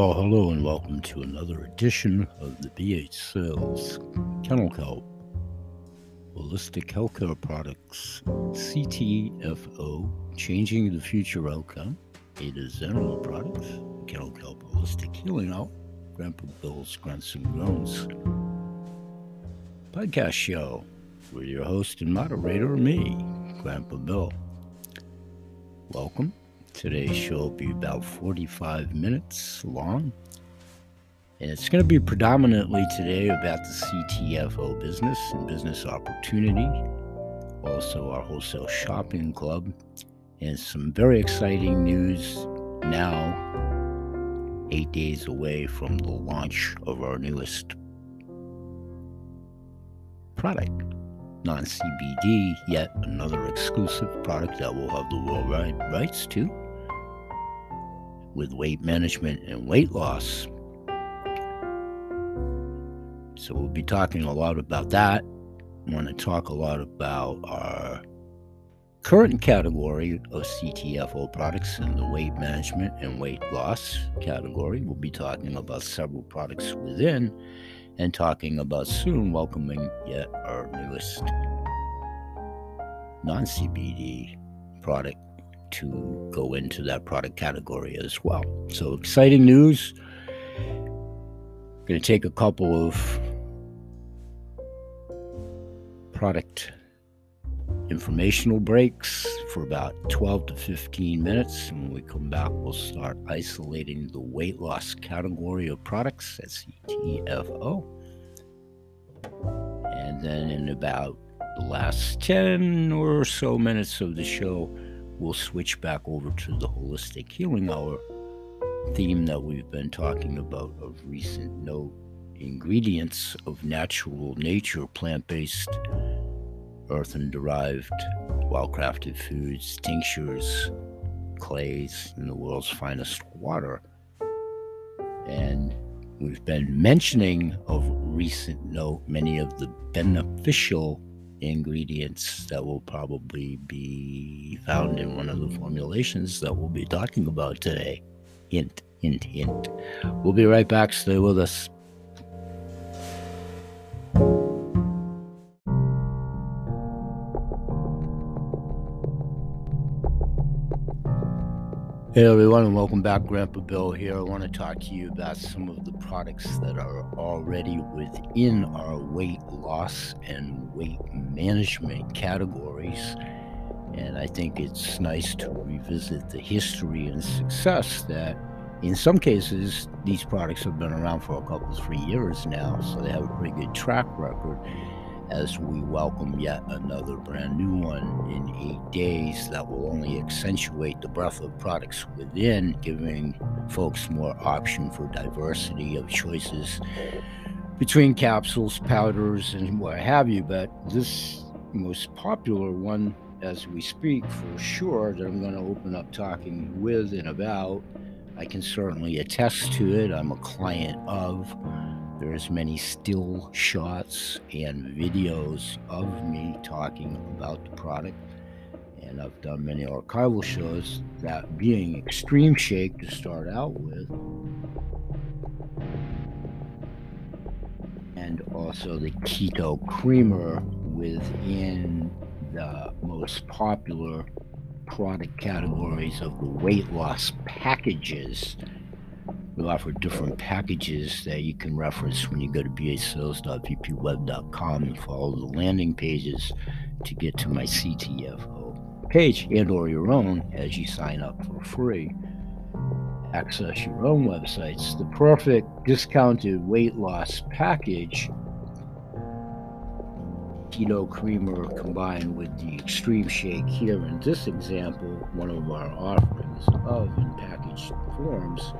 Well, hello and welcome to another edition of the BH Sales Kennel Kelp Holistic Healthcare Products CTFO Changing the Future Outcome. A to Animal Products Kennel Kelp Holistic Healing Out Grandpa Bill's Grunts and Groans podcast show with your host and moderator, me, Grandpa Bill. Welcome Today's show will be about 45 minutes long. And it's going to be predominantly today about the CTFO business and business opportunity, also our wholesale shopping club, and some very exciting news now, eight days away from the launch of our newest product non CBD, yet another exclusive product that will have the worldwide rights to with weight management and weight loss. So we'll be talking a lot about that. I want to talk a lot about our current category of CTFO products in the weight management and weight loss category. We'll be talking about several products within and talking about soon welcoming yet our newest non CBD product to go into that product category as well. So exciting news. Going to take a couple of product informational breaks for about 12 to 15 minutes. And when we come back, we'll start isolating the weight loss category of products at CTFO. And then in about the last 10 or so minutes of the show, we'll switch back over to the holistic healing hour theme that we've been talking about of recent note ingredients of natural nature plant-based earthen derived well crafted foods tinctures clays and the world's finest water and we've been mentioning of recent note many of the beneficial ingredients that will probably be found in one of the formulations that we'll be talking about today. Hint, hint, hint. We'll be right back. Stay with us. Hey everyone, and welcome back. Grandpa Bill here. I want to talk to you about some of the products that are already within our weight loss and weight management categories. And I think it's nice to revisit the history and success that, in some cases, these products have been around for a couple, three years now, so they have a pretty good track record as we welcome yet another brand new one in eight days that will only accentuate the breadth of products within, giving folks more option for diversity of choices between capsules, powders, and what have you. But this most popular one as we speak for sure that I'm going to open up talking with and about. I can certainly attest to it. I'm a client of there's many still shots and videos of me talking about the product. And I've done many archival shows, that being Extreme Shake to start out with. And also the Keto Creamer within the most popular product categories of the weight loss packages we offer different packages that you can reference when you go to bhsales.vpweb.com and follow the landing pages to get to my CTFO page and or your own as you sign up for free. Access your own websites. The perfect discounted weight loss package keto creamer combined with the extreme shake here in this example, one of our offerings of in packaged forms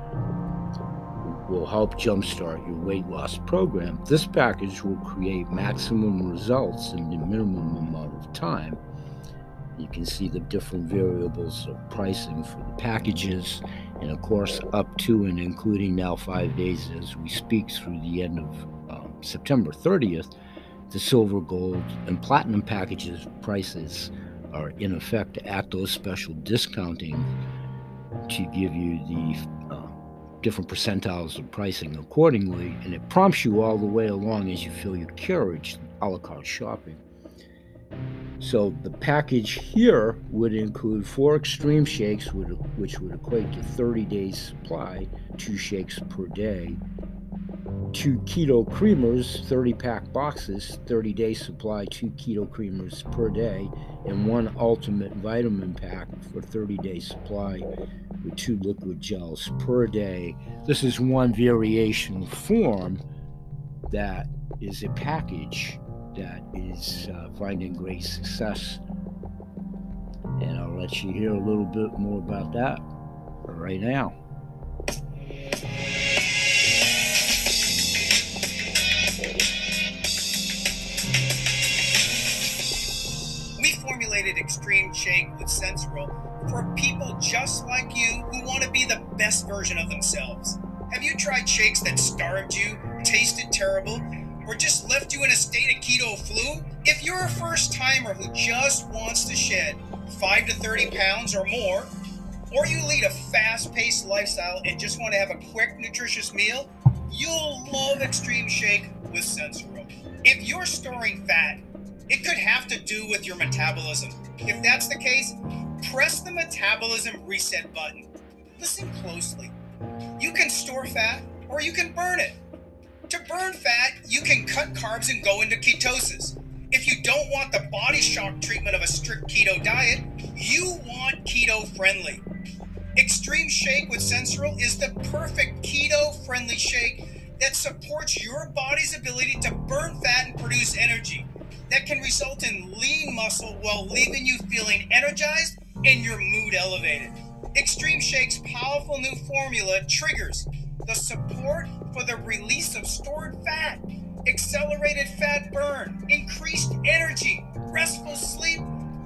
will help jumpstart your weight loss program. This package will create maximum results in the minimum amount of time. You can see the different variables of pricing for the packages, and of course, up to and including now five days as we speak through the end of um, September 30th, the silver, gold, and platinum packages prices are in effect at those special discounting to give you the different percentiles of pricing accordingly, and it prompts you all the way along as you fill your carriage, a la carte shopping. So the package here would include four extreme shakes, which would equate to 30 days supply, two shakes per day, two keto creamers, 30 pack boxes, 30 day supply, two keto creamers per day, and one ultimate vitamin pack for 30 day supply with two liquid gels per day. This is one variation form that is a package that is uh, finding great success. And I'll let you hear a little bit more about that right now. Extreme Shake with Sensoril for people just like you who want to be the best version of themselves. Have you tried shakes that starved you, tasted terrible, or just left you in a state of keto flu? If you're a first timer who just wants to shed 5 to 30 pounds or more, or you lead a fast paced lifestyle and just want to have a quick, nutritious meal, you'll love Extreme Shake with Sensoril. If you're storing fat, it could have to do with your metabolism. If that's the case, press the metabolism reset button. Listen closely. You can store fat or you can burn it. To burn fat, you can cut carbs and go into ketosis. If you don't want the body shock treatment of a strict keto diet, you want keto friendly. Extreme Shake with Sensoril is the perfect keto friendly shake that supports your body's ability to burn fat and produce energy that can result in lean muscle while leaving you feeling energized and your mood elevated. Extreme Shake's powerful new formula triggers the support for the release of stored fat, accelerated fat burn, increased energy, restful sleep,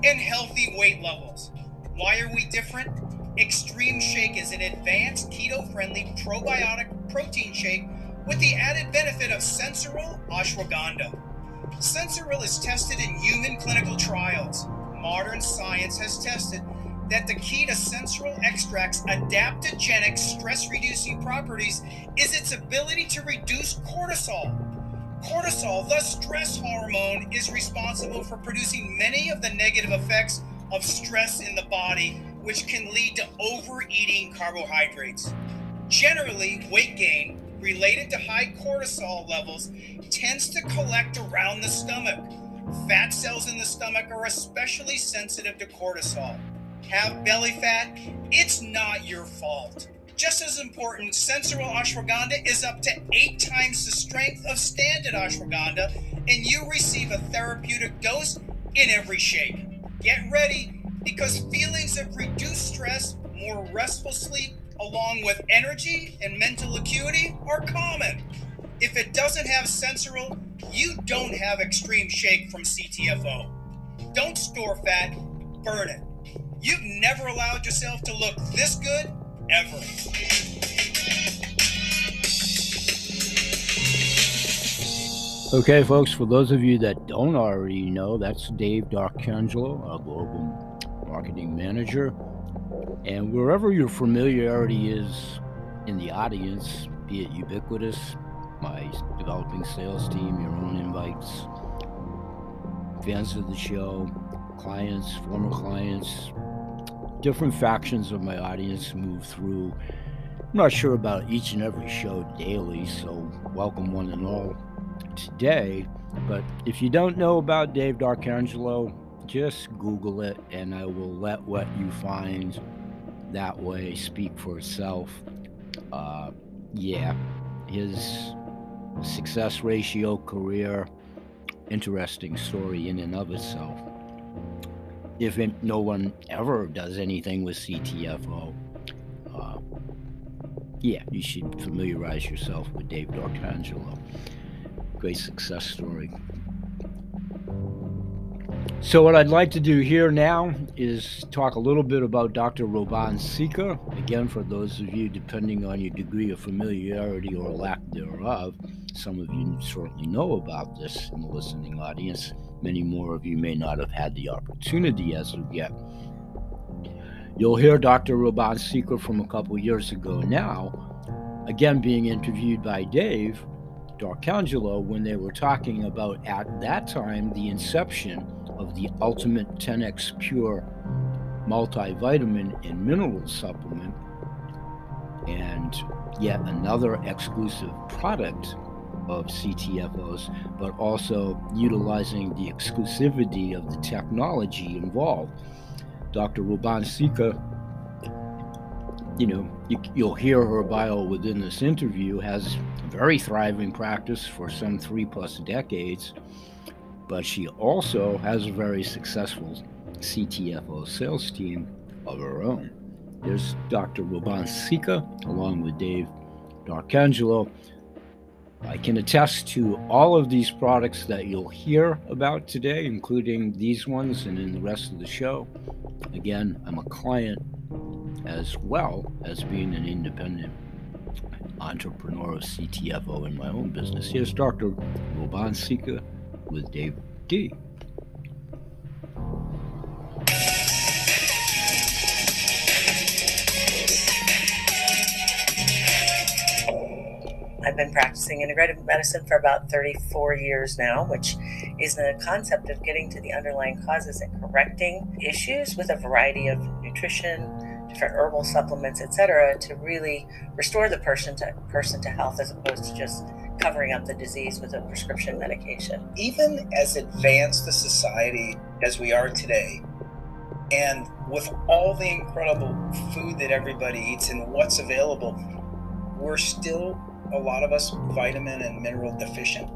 and healthy weight levels. Why are we different? Extreme Shake is an advanced keto friendly probiotic protein shake with the added benefit of Sensoril ashwagandha. Sensoril is tested in human clinical trials. Modern science has tested that the key to sensoril extract's adaptogenic stress reducing properties is its ability to reduce cortisol. Cortisol, the stress hormone, is responsible for producing many of the negative effects of stress in the body, which can lead to overeating carbohydrates. Generally, weight gain related to high cortisol levels tends to collect around the stomach. Fat cells in the stomach are especially sensitive to cortisol have belly fat, it's not your fault. Just as important, Sensoril ashwagandha is up to eight times the strength of standard ashwagandha, and you receive a therapeutic dose in every shake. Get ready because feelings of reduced stress, more restful sleep, along with energy and mental acuity are common. If it doesn't have Sensoril, you don't have Extreme Shake from CTFO. Don't store fat, burn it. You've never allowed yourself to look this good ever. Okay, folks, for those of you that don't already know, that's Dave Darkangelo, our global marketing manager. And wherever your familiarity is in the audience, be it ubiquitous, my developing sales team, your own invites, fans of the show, clients, former clients, different factions of my audience move through. I'm not sure about each and every show daily, so welcome one and all today. But if you don't know about Dave Darkangelo, just Google it and I will let what you find that way speak for itself. Uh, yeah, his success ratio, career, interesting story in and of itself if it, no one ever does anything with CTFO, uh, yeah, you should familiarize yourself with Dave Darkangelo. Great success story. So, what I'd like to do here now is talk a little bit about Dr. Robin Seeker. Again, for those of you, depending on your degree of familiarity or lack thereof, some of you certainly know about this in the listening audience. Many more of you may not have had the opportunity as of yet. You'll hear Dr. Robin Seeker from a couple years ago now again being interviewed by Dave Darcangelo when they were talking about at that time the inception of the Ultimate 10x Pure multivitamin and mineral supplement and yet another exclusive product of CTFOs, but also utilizing the exclusivity of the technology involved. Dr. Ruban Sika, you know, you, will hear her bio within this interview, has a very thriving practice for some three plus decades, but she also has a very successful CTFO sales team of her own. There's Dr. Ruban Sika, along with Dave Darcangelo. I can attest to all of these products that you'll hear about today, including these ones and in the rest of the show. Again, I'm a client as well as being an independent entrepreneur of CTFO in my own business. Here's Dr. Ruban Sika with Dave D. I've been practicing integrative medicine for about 34 years now, which is the concept of getting to the underlying causes and correcting issues with a variety of nutrition, different herbal supplements, etc., to really restore the person to person to health as opposed to just covering up the disease with a prescription medication. Even as advanced a society as we are today, and with all the incredible food that everybody eats and what's available, we're still a lot of us vitamin and mineral deficient.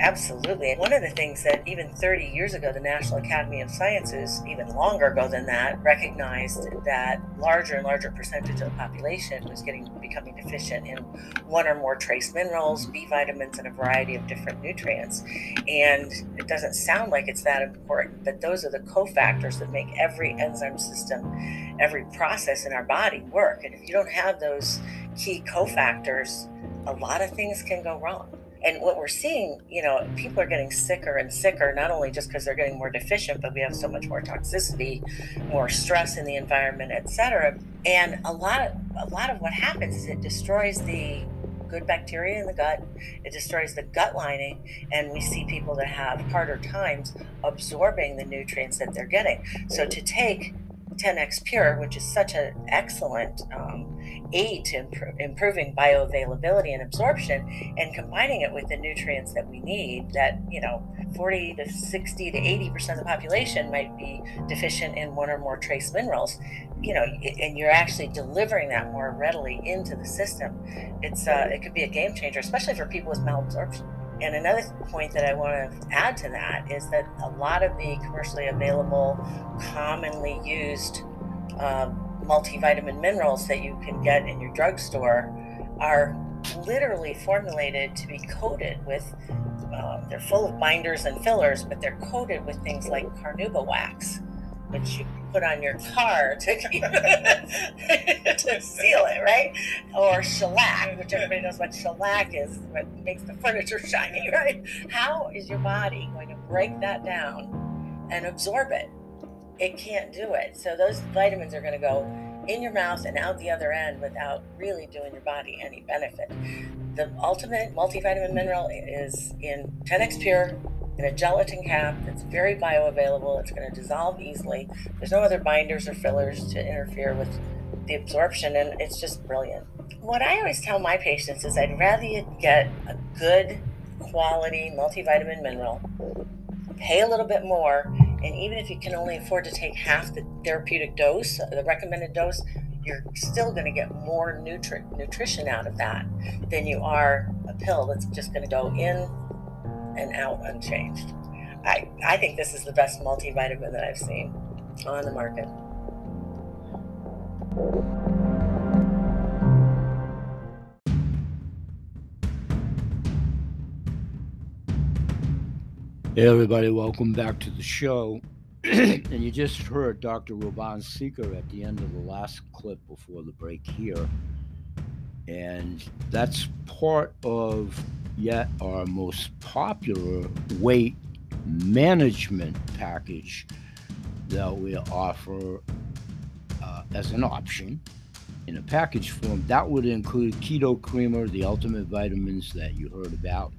Absolutely. One of the things that even 30 years ago, the National Academy of Sciences, even longer ago than that, recognized that larger and larger percentage of the population was getting becoming deficient in one or more trace minerals, B vitamins, and a variety of different nutrients. And it doesn't sound like it's that important, but those are the cofactors that make every enzyme system, every process in our body work. And if you don't have those key cofactors, a lot of things can go wrong. And what we're seeing, you know, people are getting sicker and sicker, not only just because they're getting more deficient, but we have so much more toxicity, more stress in the environment, et cetera. And a lot of a lot of what happens is it destroys the good bacteria in the gut. It destroys the gut lining, and we see people that have harder times absorbing the nutrients that they're getting. So to take 10x Pure, which is such an excellent um, aid to imp- improving bioavailability and absorption, and combining it with the nutrients that we need. That you know, 40 to 60 to 80 percent of the population might be deficient in one or more trace minerals. You know, and you're actually delivering that more readily into the system. It's uh, it could be a game changer, especially for people with malabsorption. And another point that I want to add to that is that a lot of the commercially available, commonly used uh, multivitamin minerals that you can get in your drugstore are literally formulated to be coated with, uh, they're full of binders and fillers, but they're coated with things like carnauba wax which you put on your car to, to seal it, right? Or shellac, which everybody knows what shellac is, what makes the furniture shiny, right? How is your body going to break that down and absorb it? It can't do it. So those vitamins are going to go in your mouth and out the other end without really doing your body any benefit. The ultimate multivitamin mineral is in 10x Pure in a gelatin cap that's very bioavailable. It's going to dissolve easily. There's no other binders or fillers to interfere with the absorption, and it's just brilliant. What I always tell my patients is I'd rather you get a good quality multivitamin mineral, pay a little bit more, and even if you can only afford to take half the therapeutic dose, the recommended dose, you're still going to get more nutri- nutrition out of that than you are a pill that's just going to go in and out unchanged. I, I think this is the best multivitamin that I've seen on the market. Hey, everybody, welcome back to the show. and you just heard Dr. Ruban Sika at the end of the last clip before the break here. And that's part of yet our most popular weight management package that we offer uh, as an option in a package form, that would include Keto Creamer, the ultimate vitamins that you heard about,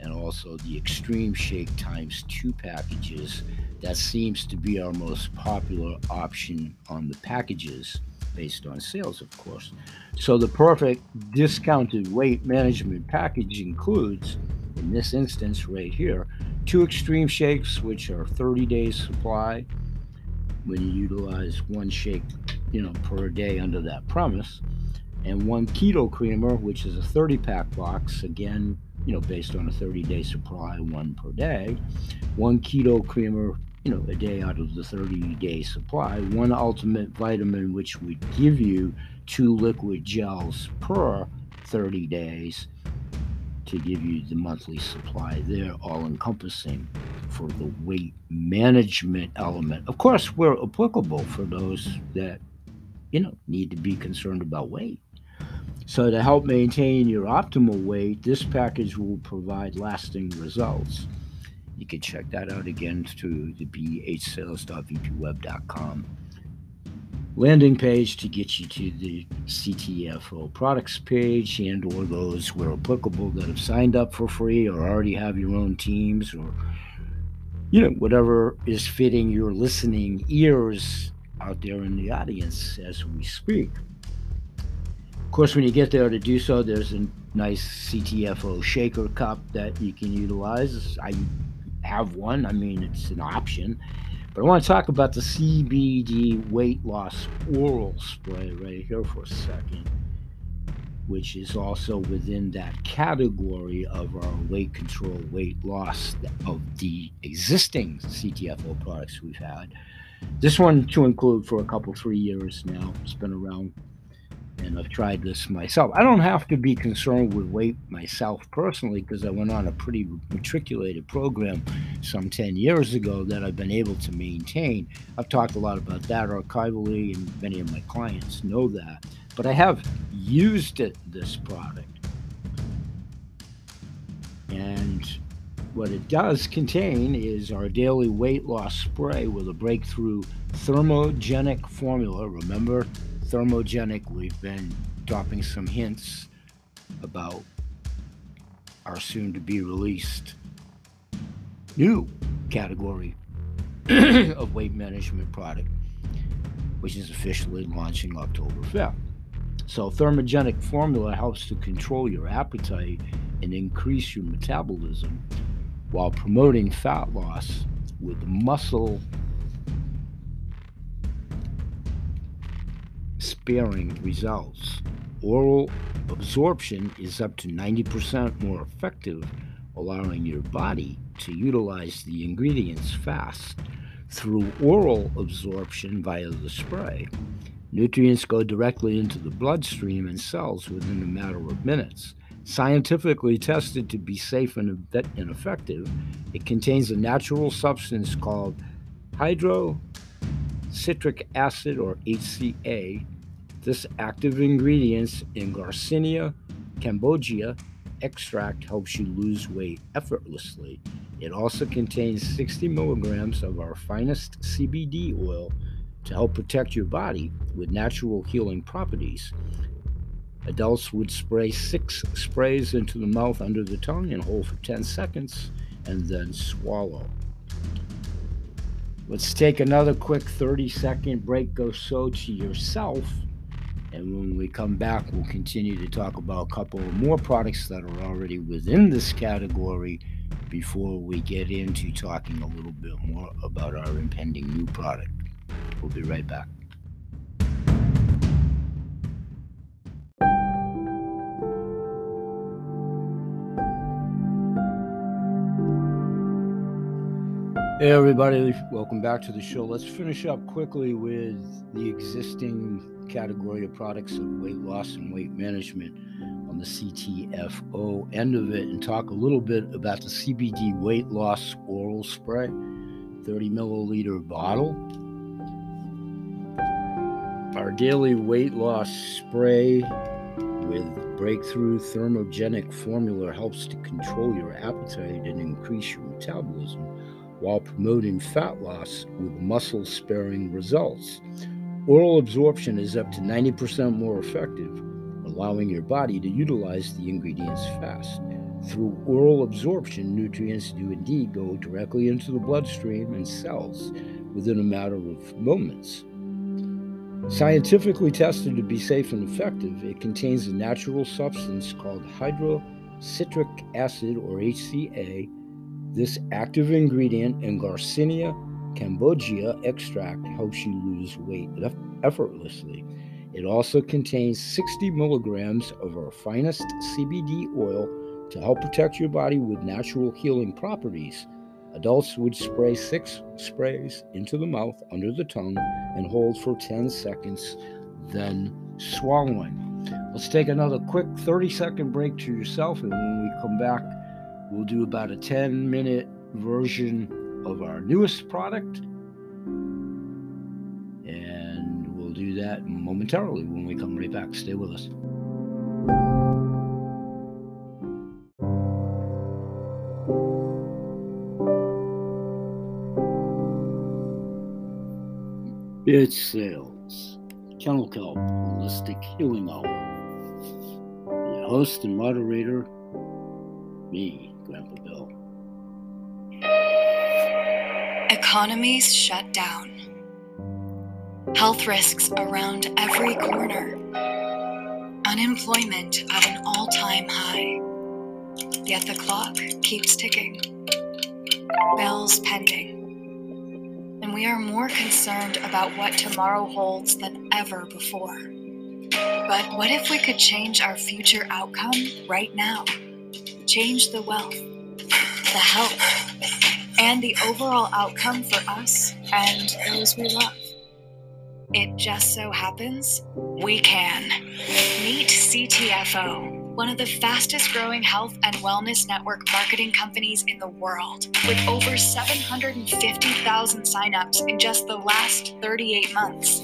and also the Extreme Shake times two packages. That seems to be our most popular option on the packages based on sales, of course. So the perfect discounted weight management package includes, in this instance right here, two extreme shakes, which are 30 days supply when you utilize one shake, you know, per day under that premise, and one keto creamer, which is a 30 pack box, again, you know, based on a 30 day supply, one per day, one keto creamer you know, a day out of the 30 day supply. One ultimate vitamin, which would give you two liquid gels per 30 days to give you the monthly supply there, all encompassing for the weight management element. Of course, we're applicable for those that, you know, need to be concerned about weight. So, to help maintain your optimal weight, this package will provide lasting results. You can check that out again through the bhsales.vpweb.com landing page to get you to the CTFO products page and or those where applicable that have signed up for free or already have your own teams or you know whatever is fitting your listening ears out there in the audience as we speak. Of course, when you get there to do so, there's a nice CTFO shaker cup that you can utilize. I have one. I mean, it's an option. But I want to talk about the CBD weight loss oral spray right here for a second, which is also within that category of our weight control, weight loss of the existing CTFO products we've had. This one to include for a couple, three years now. It's been around and I've tried this myself. I don't have to be concerned with weight myself personally because I went on a pretty matriculated program some 10 years ago that I've been able to maintain. I've talked a lot about that archivally, and many of my clients know that. But I have used it, this product. And what it does contain is our daily weight loss spray with a breakthrough thermogenic formula. Remember, thermogenic, we've been dropping some hints about our soon to be released new category of weight management product, which is officially launching October 5th. So, thermogenic formula helps to control your appetite and increase your metabolism while promoting fat loss with muscle sparing results. Oral absorption is up to 90% more effective, allowing your body to utilize the ingredients fast. Through oral absorption via the spray, nutrients go directly into the bloodstream and cells within a matter of minutes. Scientifically tested to be safe and effective, it contains a natural substance called hydroxycitric acid or HCA this active ingredient in Garcinia cambogia extract helps you lose weight effortlessly. It also contains 60 milligrams of our finest CBD oil to help protect your body with natural healing properties. Adults would spray six sprays into the mouth under the tongue and hold for 10 seconds and then swallow. Let's take another quick 30 second break. Go so to yourself and when we come back, we'll continue to talk about a couple more products that are already within this category before we get into talking a little bit more about our impending new product. We'll be right back. Hey, everybody, welcome back to the show. Let's finish up quickly with the existing category of products of weight loss and weight management on the CTFO end of it and talk a little bit about the CBD weight loss oral spray, 30 milliliter bottle. Our daily weight loss spray with breakthrough thermogenic formula helps to control your appetite and increase your metabolism while promoting fat loss with muscle sparing results. Oral absorption is up to 90% more effective, allowing your body to utilize the ingredients fast. Through oral absorption, nutrients do indeed go directly into the bloodstream and cells within a matter of moments. Scientifically tested to be safe and effective, it contains a natural substance called hydroxycitric acid or HCA. This active ingredient in Garcinia cambogia extract helps you lose weight effortlessly. It also contains 60 milligrams of our finest CBD oil to help protect your body with natural healing properties. Adults would spray six sprays into the mouth under the tongue and hold for 10 seconds, then swallowing. Let's take another quick 30 second break to yourself, and when we come back, we'll do about a 10 minute version of our newest product And we'll do that momentarily when we come right back. Stay with us. It's sales. Kennel Kelp Holistic Healing Hour. Your host and moderator, me, Grandpa Bill. Economies shut down health risks around every corner, unemployment at an all time high. Yet the clock keeps ticking, bills pending, and we are more concerned about what tomorrow holds than ever before. But what if we could change our future outcome right now? Change the wealth, the health, and the overall outcome for us and those we love. It just so happens we can. Meet CTFO, one of the fastest growing health and wellness network marketing companies in the world, with over 750,000 signups in just the last 38 months.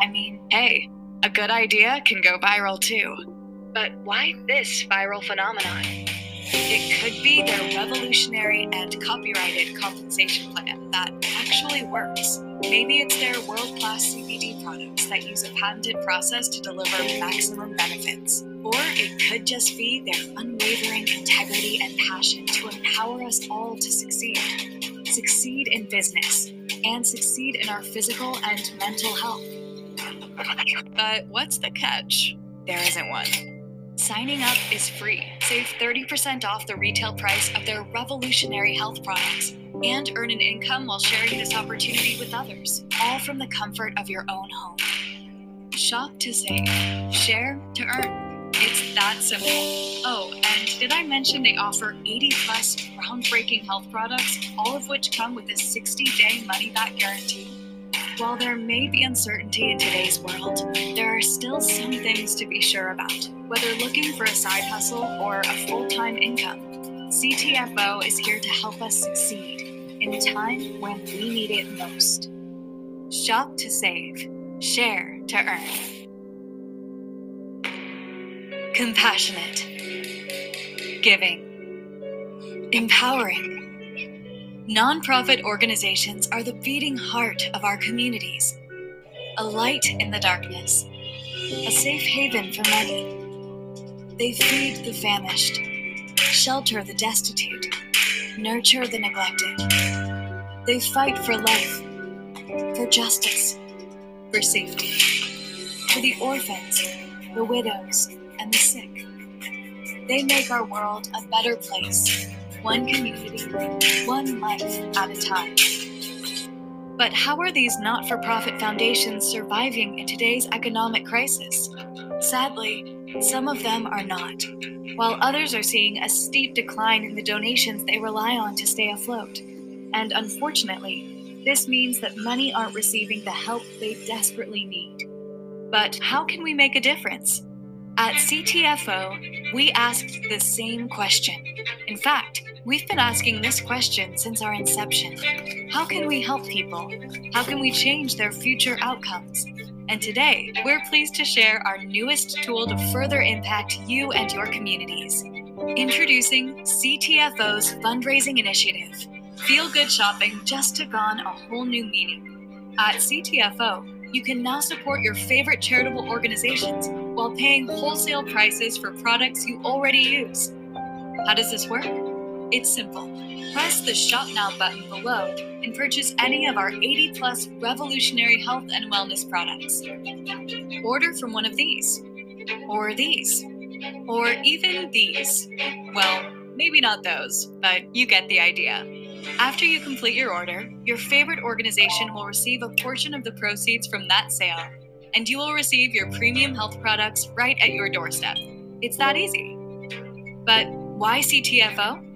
I mean, hey, a good idea can go viral too. But why this viral phenomenon? It could be their revolutionary and copyrighted compensation plan that actually works. Maybe it's their world class CBD products that use a patented process to deliver maximum benefits. Or it could just be their unwavering integrity and passion to empower us all to succeed. Succeed in business and succeed in our physical and mental health. But what's the catch? There isn't one. Signing up is free. Save 30% off the retail price of their revolutionary health products and earn an income while sharing this opportunity with others, all from the comfort of your own home. Shop to save, share to earn. It's that simple. Oh, and did I mention they offer 80 plus groundbreaking health products, all of which come with a 60 day money back guarantee? While there may be uncertainty in today's world, there are still some things to be sure about. Whether looking for a side hustle or a full time income, CTFO is here to help us succeed in a time when we need it most. Shop to save, share to earn. Compassionate, giving, empowering. Nonprofit organizations are the beating heart of our communities, a light in the darkness, a safe haven for many. They feed the famished, shelter the destitute, nurture the neglected. They fight for life, for justice, for safety, for the orphans, the widows, and the sick. They make our world a better place, one community, one life at a time. But how are these not for profit foundations surviving in today's economic crisis? Sadly, some of them are not, while others are seeing a steep decline in the donations they rely on to stay afloat. And unfortunately, this means that many aren't receiving the help they desperately need. But how can we make a difference? At CTFO, we asked the same question. In fact, we've been asking this question since our inception How can we help people? How can we change their future outcomes? And today, we're pleased to share our newest tool to further impact you and your communities. Introducing CTFO's fundraising initiative. Feel Good Shopping just took on a whole new meaning. At CTFO, you can now support your favorite charitable organizations while paying wholesale prices for products you already use. How does this work? It's simple. Press the Shop Now button below and purchase any of our 80 plus revolutionary health and wellness products. Order from one of these, or these, or even these. Well, maybe not those, but you get the idea. After you complete your order, your favorite organization will receive a portion of the proceeds from that sale, and you will receive your premium health products right at your doorstep. It's that easy. But why CTFO?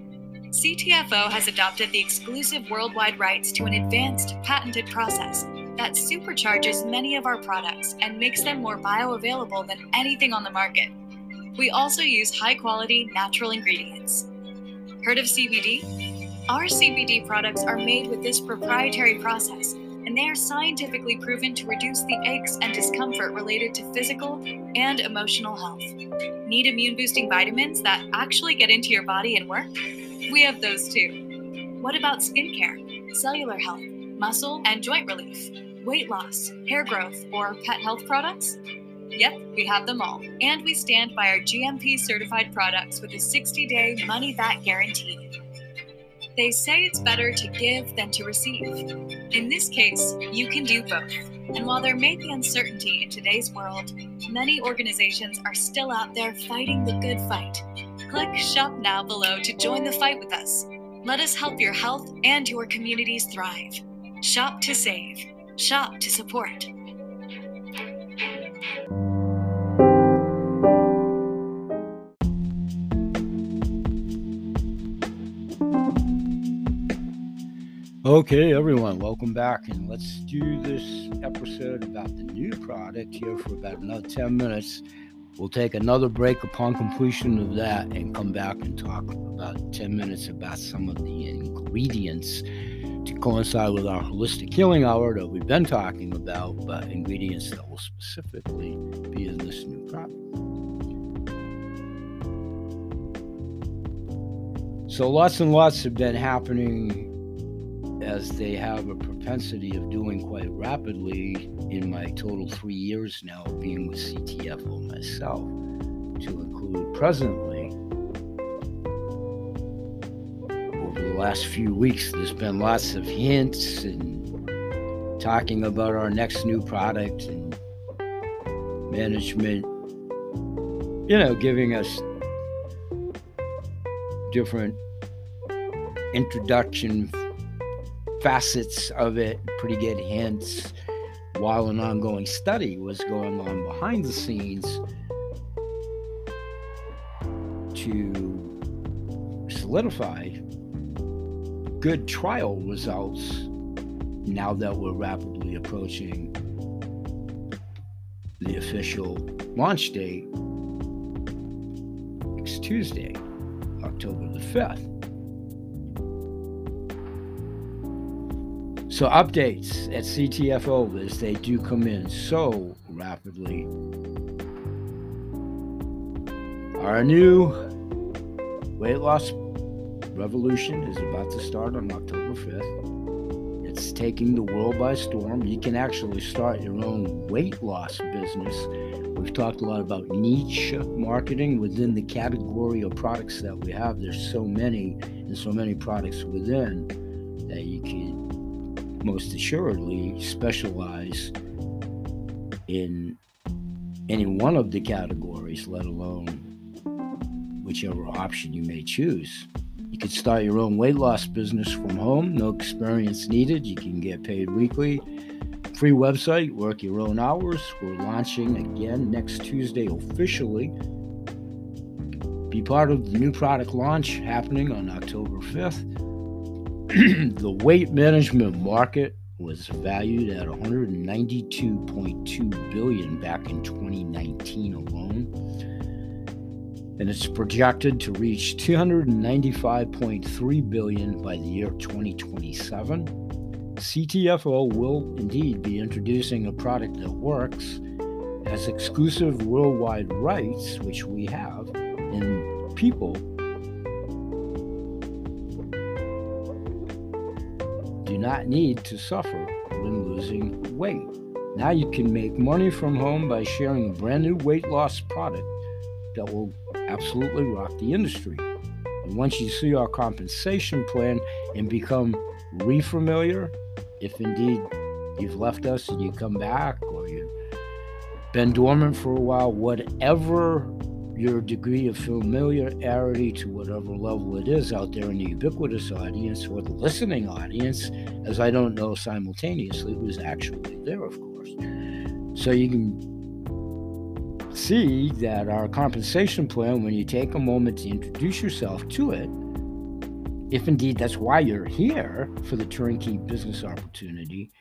CTFO has adopted the exclusive worldwide rights to an advanced, patented process that supercharges many of our products and makes them more bioavailable than anything on the market. We also use high quality natural ingredients. Heard of CBD? Our CBD products are made with this proprietary process, and they are scientifically proven to reduce the aches and discomfort related to physical and emotional health. Need immune boosting vitamins that actually get into your body and work? We have those too. What about skincare, cellular health, muscle and joint relief, weight loss, hair growth, or pet health products? Yep, we have them all. And we stand by our GMP certified products with a 60 day money back guarantee. They say it's better to give than to receive. In this case, you can do both. And while there may be uncertainty in today's world, many organizations are still out there fighting the good fight. Click Shop Now below to join the fight with us. Let us help your health and your communities thrive. Shop to save. Shop to support. Okay, everyone, welcome back. And let's do this episode about the new product here for about another 10 minutes. We'll take another break upon completion of that and come back and talk about 10 minutes about some of the ingredients to coincide with our holistic healing hour that we've been talking about, but ingredients that will specifically be in this new product. So, lots and lots have been happening as they have a propensity of doing quite rapidly in my total three years now of being with CTFO myself, to include presently. Over the last few weeks, there's been lots of hints and talking about our next new product and management, you know, giving us different introduction facets of it, pretty good hints, while an ongoing study was going on behind the scenes to solidify good trial results now that we're rapidly approaching the official launch date next Tuesday, October the 5th. So updates at CTFO as they do come in so rapidly. Our new weight loss revolution is about to start on October 5th. It's taking the world by storm. You can actually start your own weight loss business. We've talked a lot about niche marketing within the category of products that we have. There's so many and so many products within that you can most assuredly specialize in any one of the categories, let alone whichever option you may choose. You could start your own weight loss business from home, no experience needed. You can get paid weekly. Free website, work your own hours. We're launching again next Tuesday officially. Be part of the new product launch happening on October 5th. the weight management market was valued at 192.2 billion back in 2019 alone and it's projected to reach 295.3 billion by the year 2027 CTFO will indeed be introducing a product that works has exclusive worldwide rights which we have and people not need to suffer when losing weight. Now you can make money from home by sharing a brand new weight loss product that will absolutely rock the industry. And once you see our compensation plan and become refamiliar, if indeed you've left us and you come back or you've been dormant for a while, whatever your degree of familiarity to whatever level it is out there in the ubiquitous audience or the listening audience, as I don't know simultaneously who's actually there, of course. So you can see that our compensation plan, when you take a moment to introduce yourself to it, if indeed that's why you're here for the turnkey business opportunity,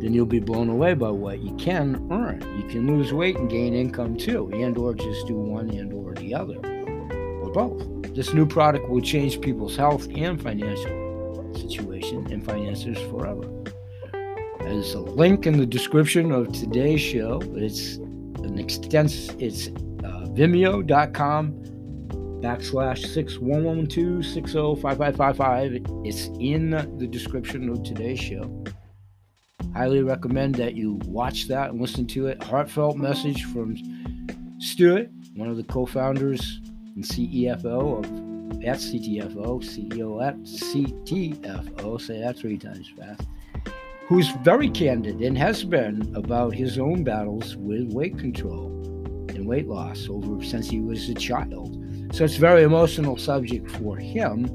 then you'll be blown away by what you can earn. You can lose weight and gain income too, and or just do one and or the other, or both. This new product will change people's health and financial situation and finances forever. There's a link in the description of today's show. It's an extensive, it's uh, vimeo.com backslash 6112605555. It's in the description of today's show. Highly recommend that you watch that and listen to it. Heartfelt message from Stuart, one of the co-founders and CEFO of at CTFO, CEO at CTFO, say that three times fast, who's very candid and has been about his own battles with weight control and weight loss over since he was a child. So it's a very emotional subject for him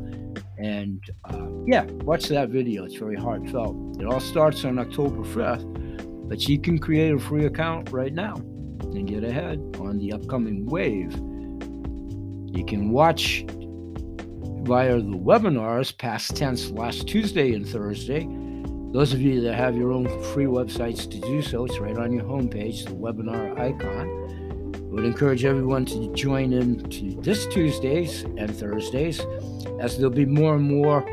and uh, yeah, watch that video. It's very heartfelt. It all starts on October 5th, but you can create a free account right now and get ahead on the upcoming wave. You can watch via the webinars, past tense, last Tuesday and Thursday. Those of you that have your own free websites to do so, it's right on your homepage, the webinar icon. I would encourage everyone to join in to this Tuesdays and Thursdays as there'll be more and more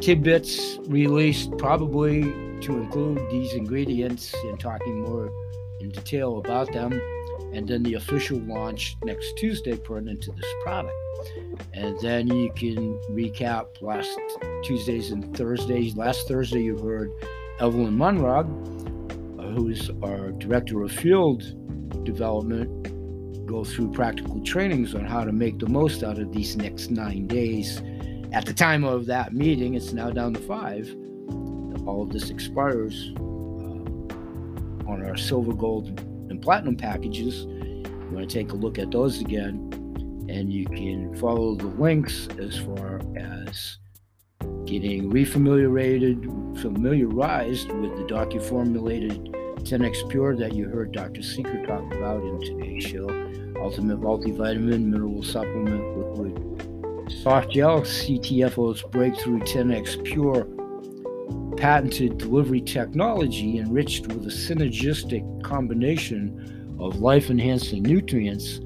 tidbits released, probably to include these ingredients and talking more in detail about them. And then the official launch next Tuesday pertinent to this product. And then you can recap last Tuesdays and Thursdays. Last Thursday, you heard Evelyn Munrog, uh, who's our director of field development go through practical trainings on how to make the most out of these next nine days. At the time of that meeting, it's now down to five. All of this expires uh, on our silver, gold, and platinum packages. You want to take a look at those again, and you can follow the links as far as getting refamiliated, familiarized with the docu-formulated 10x Pure that you heard Dr. Seeker talk about in today's show Ultimate Multivitamin Mineral Supplement Liquid Soft Gel, CTFO's breakthrough 10x Pure patented delivery technology enriched with a synergistic combination of life enhancing nutrients,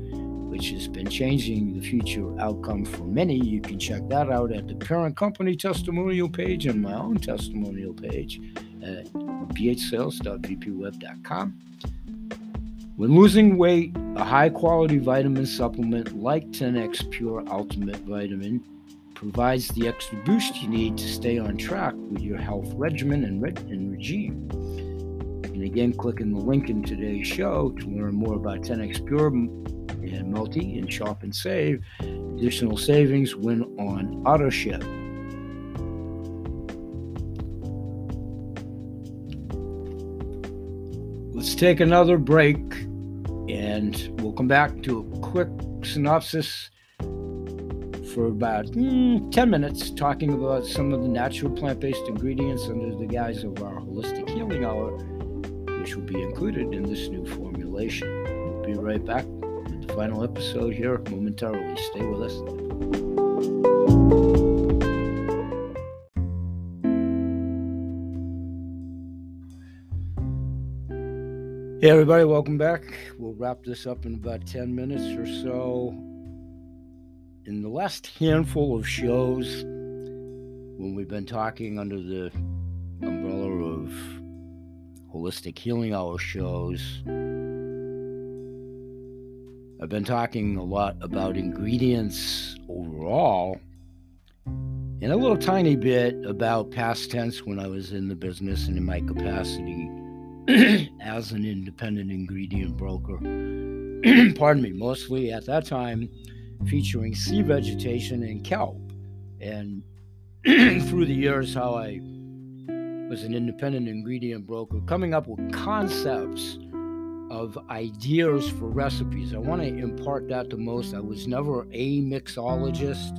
which has been changing the future outcome for many. You can check that out at the parent company testimonial page and my own testimonial page at bhsales.vpweb.com. When losing weight, a high quality vitamin supplement like 10x Pure Ultimate Vitamin provides the extra boost you need to stay on track with your health regimen and, re- and regime. And again, click in the link in today's show to learn more about 10x Pure and Multi and Shop and Save. Additional savings when on auto ship. Take another break and we'll come back to a quick synopsis for about mm, 10 minutes talking about some of the natural plant based ingredients under the guise of our holistic healing hour, which will be included in this new formulation. We'll be right back with the final episode here momentarily. Stay with us. Hey, everybody, welcome back. We'll wrap this up in about 10 minutes or so. In the last handful of shows, when we've been talking under the umbrella of holistic healing hour shows, I've been talking a lot about ingredients overall, and a little tiny bit about past tense when I was in the business and in my capacity as an independent ingredient broker. Pardon me, mostly at that time featuring sea vegetation and kelp. And through the years, how I was an independent ingredient broker, coming up with concepts of ideas for recipes. I want to impart that the most. I was never a mixologist.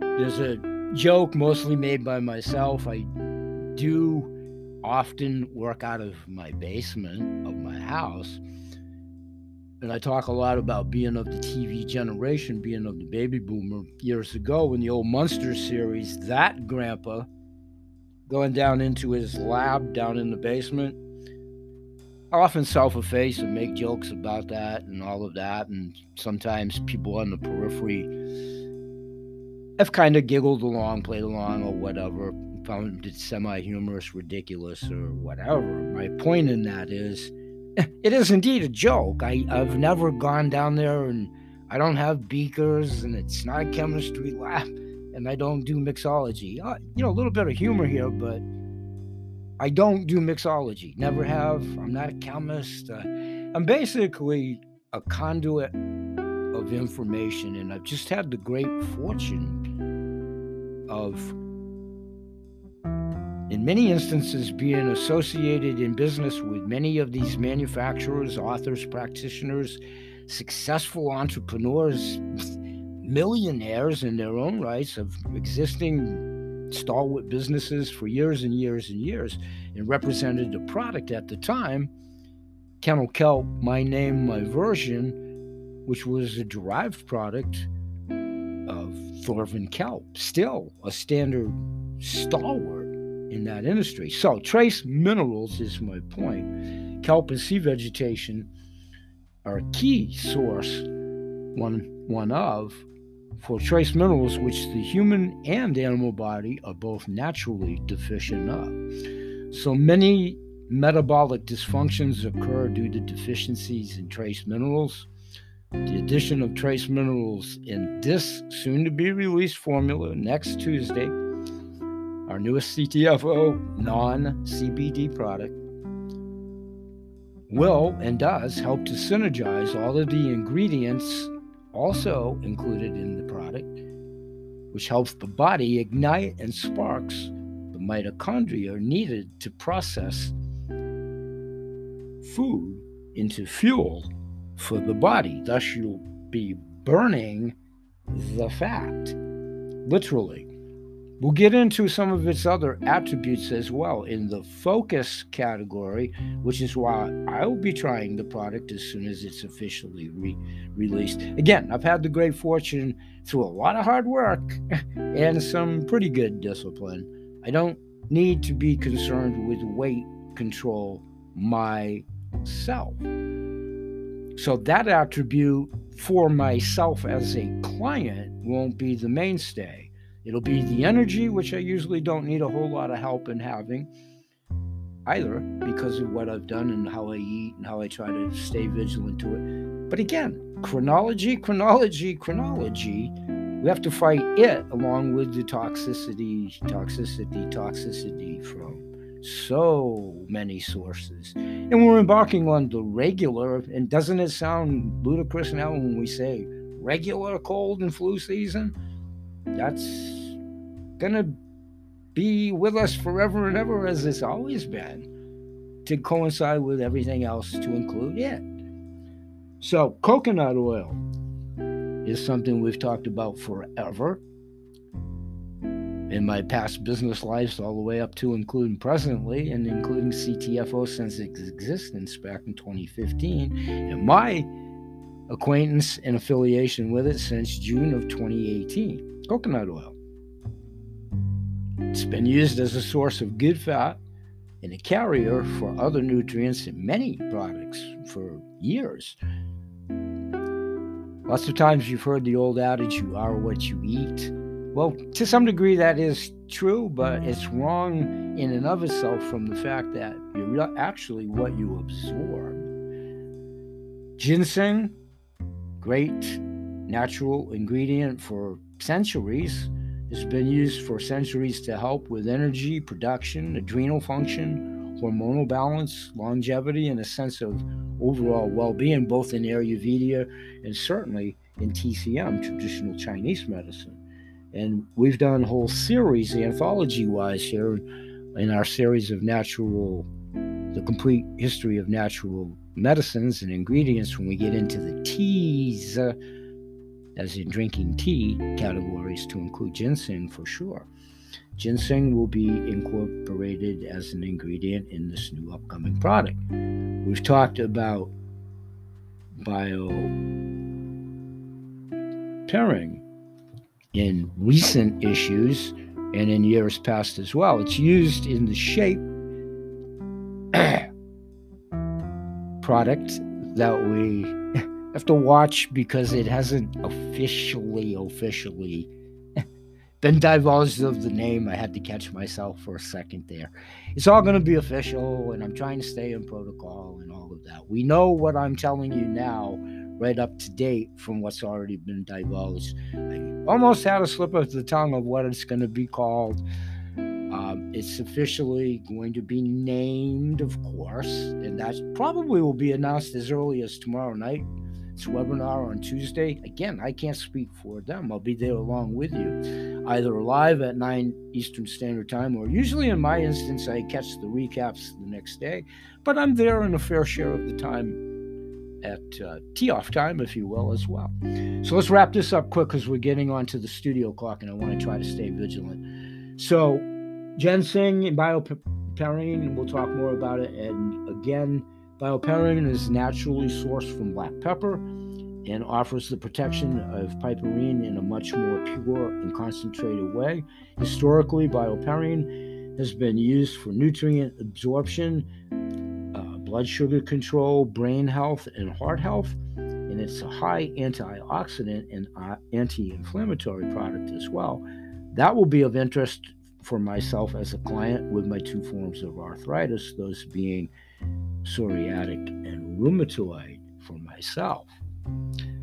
There's a joke mostly made by myself. I do often work out of my basement of my house. And I talk a lot about being of the TV generation, being of the baby boomer. Years ago, in the old Munster series, that grandpa going down into his lab down in the basement, I often self efface and make jokes about that and all of that. And sometimes people on the periphery have kind of giggled along, played along, or whatever, found it semi humorous, ridiculous, or whatever. My point in that is it is indeed a joke. I, I've never gone down there and I don't have beakers and it's not a chemistry lab and I don't do mixology. Uh, you know, a little bit of humor here, but I don't do mixology. Never have. I'm not a chemist. Uh, I'm basically a conduit of information, and I've just had the great fortune of in many instances being associated in business with many of these manufacturers, authors, practitioners, successful entrepreneurs, millionaires in their own rights of existing stalwart businesses for years and years and years and represented the product at the time, Kennel Kelp, my name, my version, which was a derived product of Thorvin Kelp, still a standard stalwart in that industry. So, trace minerals is my point. Kelp and sea vegetation are a key source, one, one of, for trace minerals which the human and animal body are both naturally deficient of. So, many metabolic dysfunctions occur due to deficiencies in trace minerals. The addition of trace minerals in this soon to be released formula next Tuesday our newest CTFO non CBD product, will and does help to synergize all of the ingredients also included in the product, which helps the body ignite and sparks the mitochondria needed to process food into fuel for the body. Thus, you'll be burning the fat, literally. We'll get into some of its other attributes as well in the focus category, which is why I'll be trying the product as soon as it's officially re- released. Again, I've had the great fortune through a lot of hard work and some pretty good discipline. I don't need to be concerned with weight control myself. So, that attribute for myself as a client won't be the mainstay It'll be the energy, which I usually don't need a whole lot of help in having either because of what I've done and how I eat and how I try to stay vigilant to it. But again, chronology, chronology, chronology. We have to fight it along with the toxicity, toxicity, toxicity from so many sources. And we're embarking on the regular, and doesn't it sound ludicrous now when we say regular cold and flu season? That's gonna be with us forever and ever as it's always been to coincide with everything else to include it. So, coconut oil is something we've talked about forever. In my past business lives, all the way up to including presently, and including CTFO since its existence back in 2015, and my acquaintance and affiliation with it since June of 2018 coconut oil. It's been used as a source of good fat and a carrier for other nutrients in many products for years. Lots of times you've heard the old adage, you are what you eat. Well, to some degree that is true, but it's wrong in and of itself from the fact that you're actually what you absorb. Ginseng, great natural ingredient for centuries It's been used for centuries to help with energy production, adrenal function, hormonal balance, longevity, and a sense of overall well being, both in Ayurveda and certainly in TCM, traditional Chinese medicine. And we've done a whole series, anthology wise, here in our series of natural, the complete history of natural medicines and ingredients when we get into the teas, uh, as in drinking tea categories, to include ginseng for sure. Ginseng will be incorporated as an ingredient in this new upcoming product. We've talked about bio pairing in recent issues and in years past as well. It's used in the shape product that we have to watch because it hasn't officially, officially been divulged of the name. I had to catch myself for a second there. It's all going to be official, and I'm trying to stay in protocol and all of that. We know what I'm telling you now right up to date from what's already been divulged. I almost had a slip of the tongue of what it's going to be called. Um, it's officially going to be named, of course, and that probably will be announced as early as tomorrow night. It's webinar on Tuesday. Again, I can't speak for them. I'll be there along with you, either live at 9 Eastern Standard Time, or usually in my instance, I catch the recaps the next day. But I'm there in a fair share of the time at uh, tee off time, if you will, as well. So let's wrap this up quick because we're getting onto the studio clock and I want to try to stay vigilant. So, ginseng and bioperine, we'll talk more about it. And again, bioperine is naturally sourced from black pepper and offers the protection of piperine in a much more pure and concentrated way. Historically, bioperine has been used for nutrient absorption blood sugar control, brain health, and heart health. And it's a high antioxidant and uh, anti inflammatory product as well. That will be of interest for myself as a client with my two forms of arthritis, those being psoriatic and rheumatoid for myself.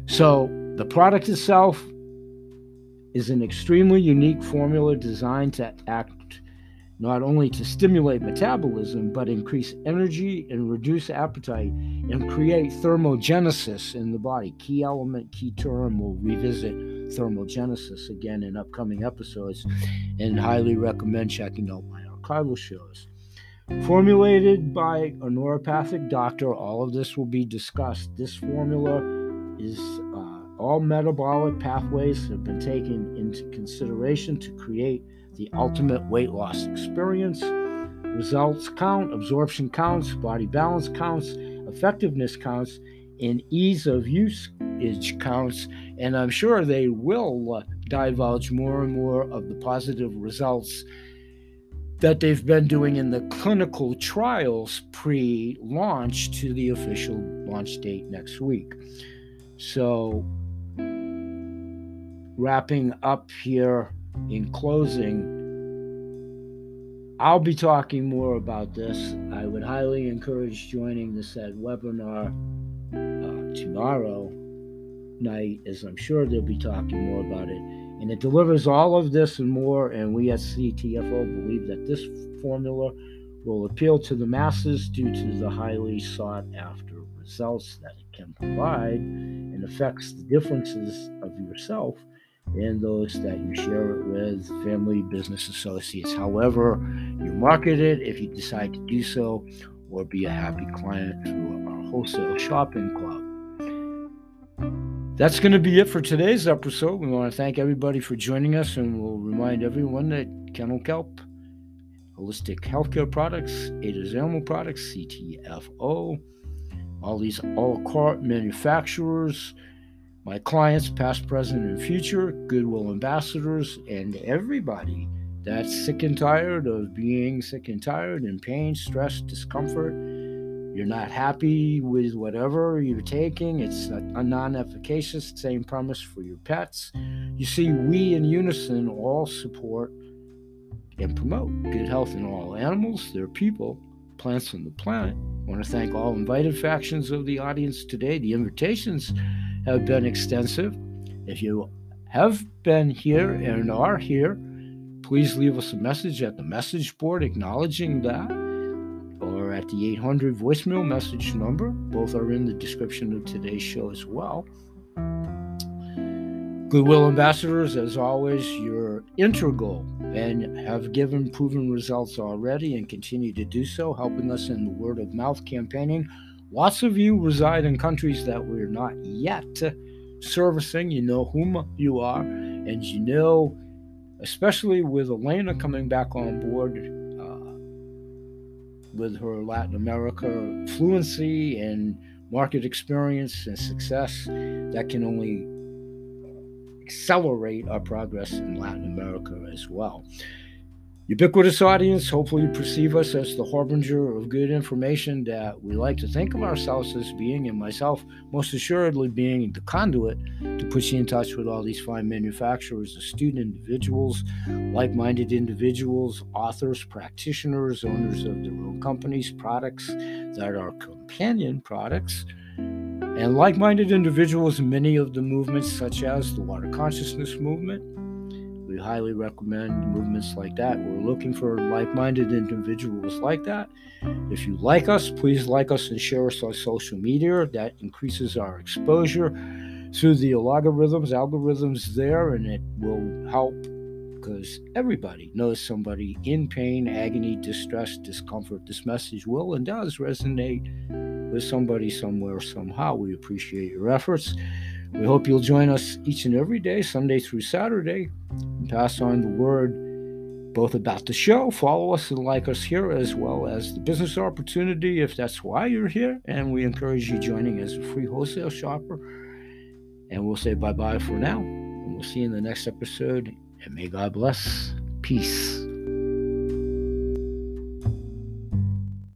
So, the product itself is an extremely unique formula designed to act not only to stimulate metabolism, but increase energy and reduce appetite and create thermogenesis in the body. Key element, key term. We'll revisit thermogenesis again in upcoming episodes and highly recommend checking out my archival shows. Formulated by a neuropathic doctor, all of this will be discussed. This formula is uh, all metabolic pathways have been taken into consideration to create the ultimate weight loss experience. Results count, absorption counts, body balance counts, effectiveness counts, and ease of usage counts. And I'm sure they will uh, divulge more and more of the positive results that they've been doing in the clinical trials pre launch to the official launch date next week. So, wrapping up here in closing, I'll be talking more about this. I would highly encourage joining the said webinar uh, tomorrow night, as I'm sure they'll be talking more about it. And it delivers all of this and more. And we at CTFO believe that this formula will appeal to the masses due to the highly sought after results that it can provide and affects the differences of yourself and those that you share it with, family, business associates, however you market it, if you decide to do so, or be a happy client through our wholesale shopping club. That's going to be it for today's episode. We want to thank everybody for joining us, and we'll remind everyone that Kennel Kelp, Holistic Healthcare Products, Ada's Animal Products, CTFO, all these all cart manufacturers, my clients, past, present, and future, goodwill ambassadors, and everybody that's sick and tired of being sick and tired in pain, stress, discomfort. You're not happy with whatever you're taking, it's a non efficacious. Same premise for your pets. You see, we in unison all support and promote good health in all animals, their people, plants, and the planet. I want to thank all invited factions of the audience today. The invitations have been extensive. If you have been here and are here, please leave us a message at the message board acknowledging that the 800 voicemail message number. Both are in the description of today's show as well. Goodwill ambassadors, as always, you're integral and have given proven results already and continue to do so, helping us in the word of mouth campaigning. Lots of you reside in countries that we're not yet servicing. You know whom you are, and you know, especially with Elena coming back on board with her Latin America fluency and market experience and success, that can only accelerate our progress in Latin America as well. Ubiquitous audience, hopefully you perceive us as the harbinger of good information that we like to think of ourselves as being, and myself most assuredly being the conduit to put you in touch with all these fine manufacturers, astute individuals, like minded individuals, authors, practitioners, owners of their own companies, products that are companion products and like minded individuals in many of the movements, such as the Water Consciousness Movement. We highly recommend movements like that. We're looking for like minded individuals like that. If you like us, please like us and share us on social media. That increases our exposure through the algorithms, algorithms there, and it will help because everybody knows somebody in pain, agony, distress, discomfort. This message will and does resonate with somebody somewhere, somehow. We appreciate your efforts. We hope you'll join us each and every day, Sunday through Saturday, and pass on the word both about the show, follow us and like us here, as well as the business opportunity if that's why you're here. And we encourage you joining as a free wholesale shopper. And we'll say bye bye for now. And we'll see you in the next episode. And may God bless. Peace.